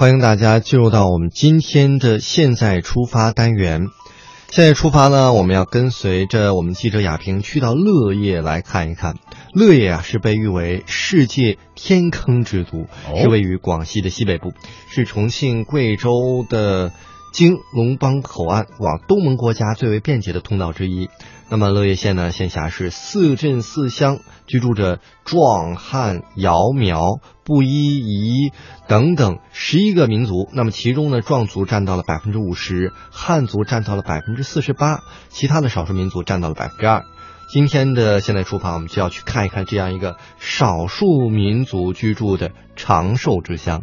欢迎大家进入到我们今天的“现在出发”单元。现在出发呢，我们要跟随着我们记者亚平去到乐业来看一看。乐业啊，是被誉为世界天坑之都，是位于广西的西北部，是重庆、贵州的经龙邦口岸往东盟国家最为便捷的通道之一。那么乐业县呢，县辖是四镇四乡，居住着壮汉、瑶苗、布依彝等等十一个民族。那么其中呢，壮族占到了百分之五十，汉族占到了百分之四十八，其他的少数民族占到了百分之二。今天的现代出发，我们就要去看一看这样一个少数民族居住的长寿之乡。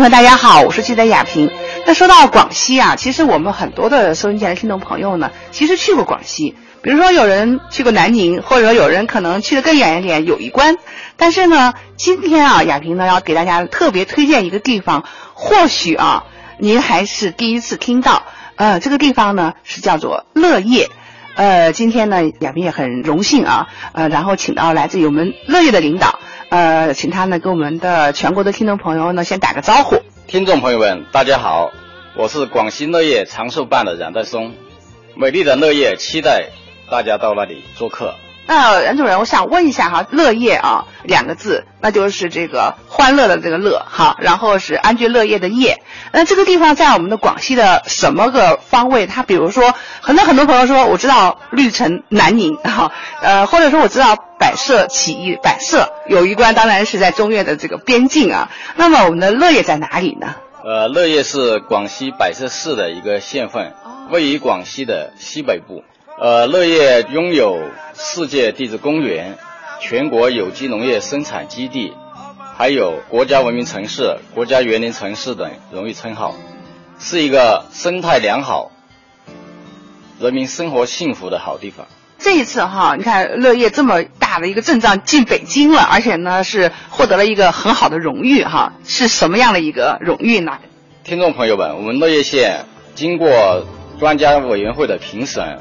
朋友们，大家好，我是记者亚平。那说到广西啊，其实我们很多的收音机的听众朋友呢，其实去过广西。比如说有人去过南宁，或者有人可能去的更远一点，友谊关。但是呢，今天啊，亚平呢要给大家特别推荐一个地方，或许啊，您还是第一次听到。呃，这个地方呢是叫做乐业。呃，今天呢，亚萍也很荣幸啊，呃，然后请到来自于我们乐业的领导。呃，请他呢跟我们的全国的听众朋友呢先打个招呼。听众朋友们，大家好，我是广西乐业长寿办的冉代松。美丽的乐业，期待大家到那里做客。那冉主任，我想问一下哈，乐业啊两个字，那就是这个欢乐的这个乐哈，然后是安居乐业的业。那这个地方在我们的广西的什么个方位？它比如说，很多很多朋友说，我知道绿城南宁哈，呃，或者说我知道百色起义百色有一关，当然是在中越的这个边境啊。那么我们的乐业在哪里呢？呃，乐业是广西百色市的一个县份，位于广西的西北部。呃，乐业拥有世界地质公园、全国有机农业生产基地，还有国家文明城市、国家园林城市等荣誉称号，是一个生态良好、人民生活幸福的好地方。这一次哈，你看乐业这么大的一个阵仗进北京了，而且呢是获得了一个很好的荣誉哈，是什么样的一个荣誉呢？听众朋友们，我们乐业县经过专家委员会的评审。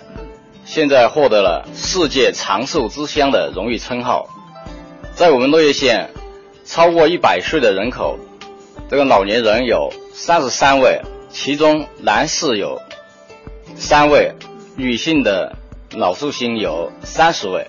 现在获得了世界长寿之乡的荣誉称号，在我们乐业县，超过一百岁的人口，这个老年人有三十三位，其中男士有三位，女性的老寿星有三十位。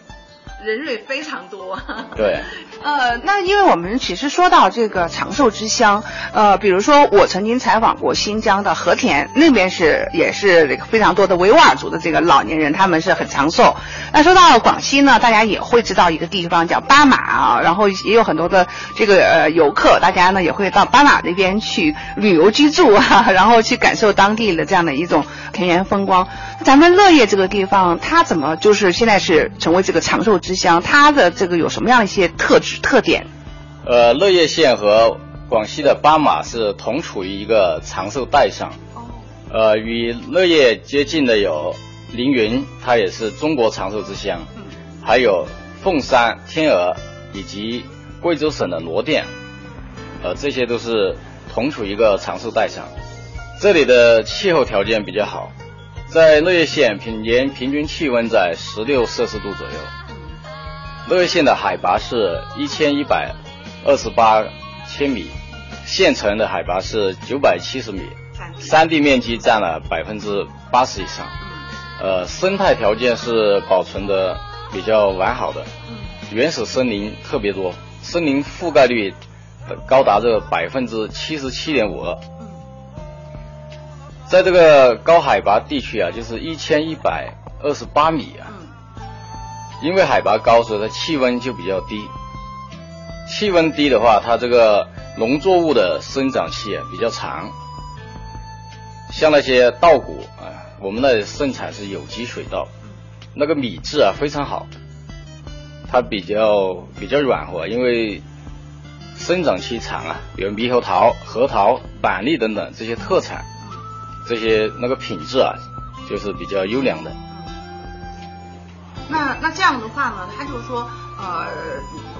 人瑞非常多，对，呃，那因为我们其实说到这个长寿之乡，呃，比如说我曾经采访过新疆的和田，那边是也是这个非常多的维吾尔族的这个老年人，他们是很长寿。那说到广西呢，大家也会知道一个地方叫巴马啊，然后也有很多的这个呃游客，大家呢也会到巴马那边去旅游居住啊，然后去感受当地的这样的一种田园风光。咱们乐业这个地方，它怎么就是现在是成为这个长寿之乡？它的这个有什么样的一些特质特点？呃，乐业县和广西的巴马是同处于一个长寿带上。哦。呃，与乐业接近的有凌云，它也是中国长寿之乡。嗯。还有凤山、天鹅以及贵州省的罗甸，呃，这些都是同处一个长寿带上。这里的气候条件比较好。在乐业县，平年平均气温在十六摄氏度左右。乐业县的海拔是一千一百二十八千米，县城的海拔是九百七十米，山地面积占了百分之八十以上。呃，生态条件是保存的比较完好的，原始森林特别多，森林覆盖率高达这百分之七十七点五二。在这个高海拔地区啊，就是一千一百二十八米啊。因为海拔高，所以它气温就比较低。气温低的话，它这个农作物的生长期啊比较长。像那些稻谷啊，我们那里盛产是有机水稻，那个米质啊非常好，它比较比较软和，因为生长期长啊，比如猕猴桃、核桃、板栗等等这些特产，这些那个品质啊，就是比较优良的。那那这样的话呢，他就是说，呃，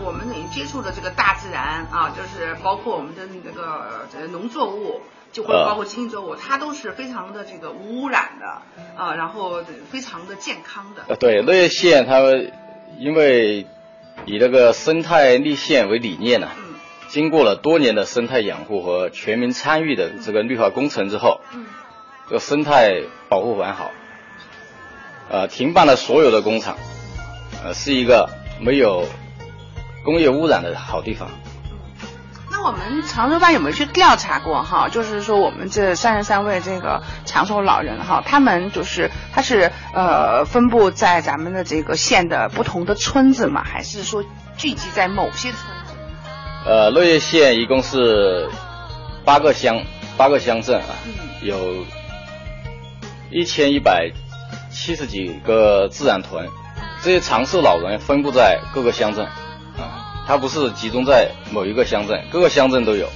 我们等于接触的这个大自然啊，就是包括我们的那个呃农作物，就或者包括经济作物，它都是非常的这个无污染的啊，然后非常的健康的。呃，对，乐业县它因为以这个生态立县为理念呢，嗯经过了多年的生态养护和全民参与的这个绿化工程之后，嗯这个生态保护完好，呃，停办了所有的工厂，呃，是一个没有工业污染的好地方。那我们长寿办有没有去调查过哈？就是说我们这三十三位这个长寿老人哈，他们就是他是呃分布在咱们的这个县的不同的村子嘛？还是说聚集在某些村子？呃，乐业县一共是八个乡，八个乡镇啊，嗯有一千一百七十几个自然屯，这些长寿老人分布在各个乡镇啊，它不是集中在某一个乡镇，各个乡镇都有，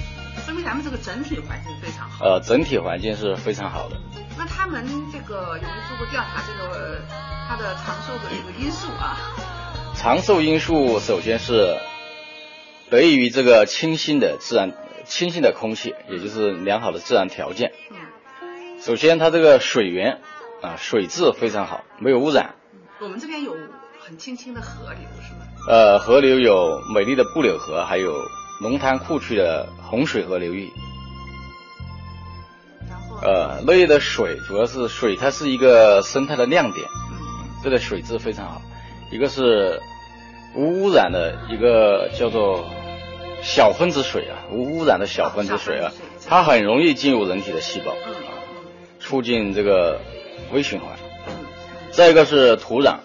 说明咱们这个整体环境非常好。呃，整体环境是非常好的。那他们这个有没有做过调查？这个他的长寿的这个因素啊？长寿因素首先是得益于这个清新的自然、清新的空气，也就是良好的自然条件。嗯首先，它这个水源啊，水质非常好，没有污染。我们这边有很清清的河流是吗？呃，河流有美丽的布柳河，还有龙潭库区的洪水河流域。呃，乐业的水主要是水，它是一个生态的亮点，嗯这个水质非常好。一个是无污染的一个叫做小分子水啊，无污染的小分子水啊它很容易进入人体的细胞，嗯促进这个微循环。嗯再一个是土壤，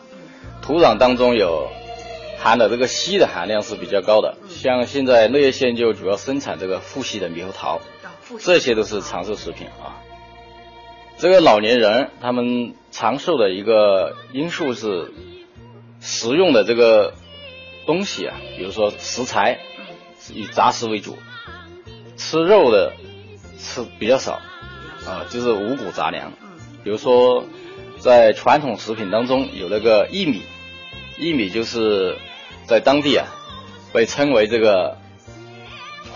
土壤当中有含的这个硒的含量是比较高的，像现在乐业县就主要生产这个富硒的猕猴桃，这些都是长寿食品啊。这个老年人他们长寿的一个因素是食用的这个东西啊，比如说食材以杂食为主，吃肉的吃比较少啊，就是五谷杂粮。嗯比如说，在传统食品当中有那个薏米，薏米就是在当地啊被称为这个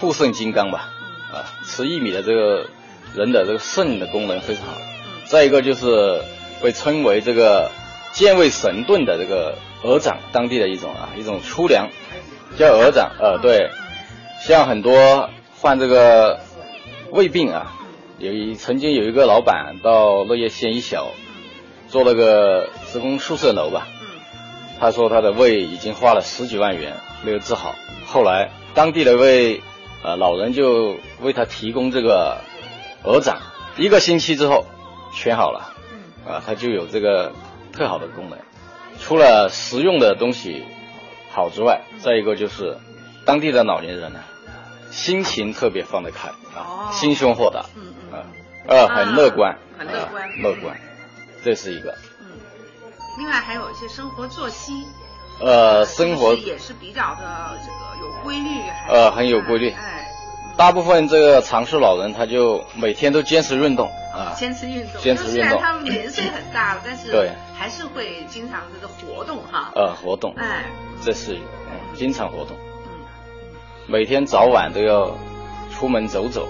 护肾金刚吧，啊，吃薏米的这个人的这个肾的功能非常好。再一个就是被称为这个健胃神盾的这个鹅掌，当地的一种啊一种粗粮，叫鹅掌。呃，对，像很多患这个胃病啊，有一曾经有一个老板到乐业县一小做了个职工宿舍楼吧，嗯他说他的胃已经花了十几万元没有治好，后来当地的位呃老人就为他提供这个鹅掌，一个星期之后全好了，啊，它就有这个特好的功能。除了食用的东西好之外，再一个就是当地的老年人呢，心情特别放得开啊，哦。心胸豁达，嗯嗯啊，呃，很乐观，很乐观。啊乐观，这是一个。嗯。另外还有一些生活作息，呃，生活也是比较的这个有规律，还呃很有规律。哎，大部分这个长寿老人他就每天都坚持运动啊，坚持运动，坚持运动。虽然他们年岁很大了，但是对。还是会经常这个活动哈。呃，活动，哎，这是嗯经常活动，嗯每天早晚都要出门走走，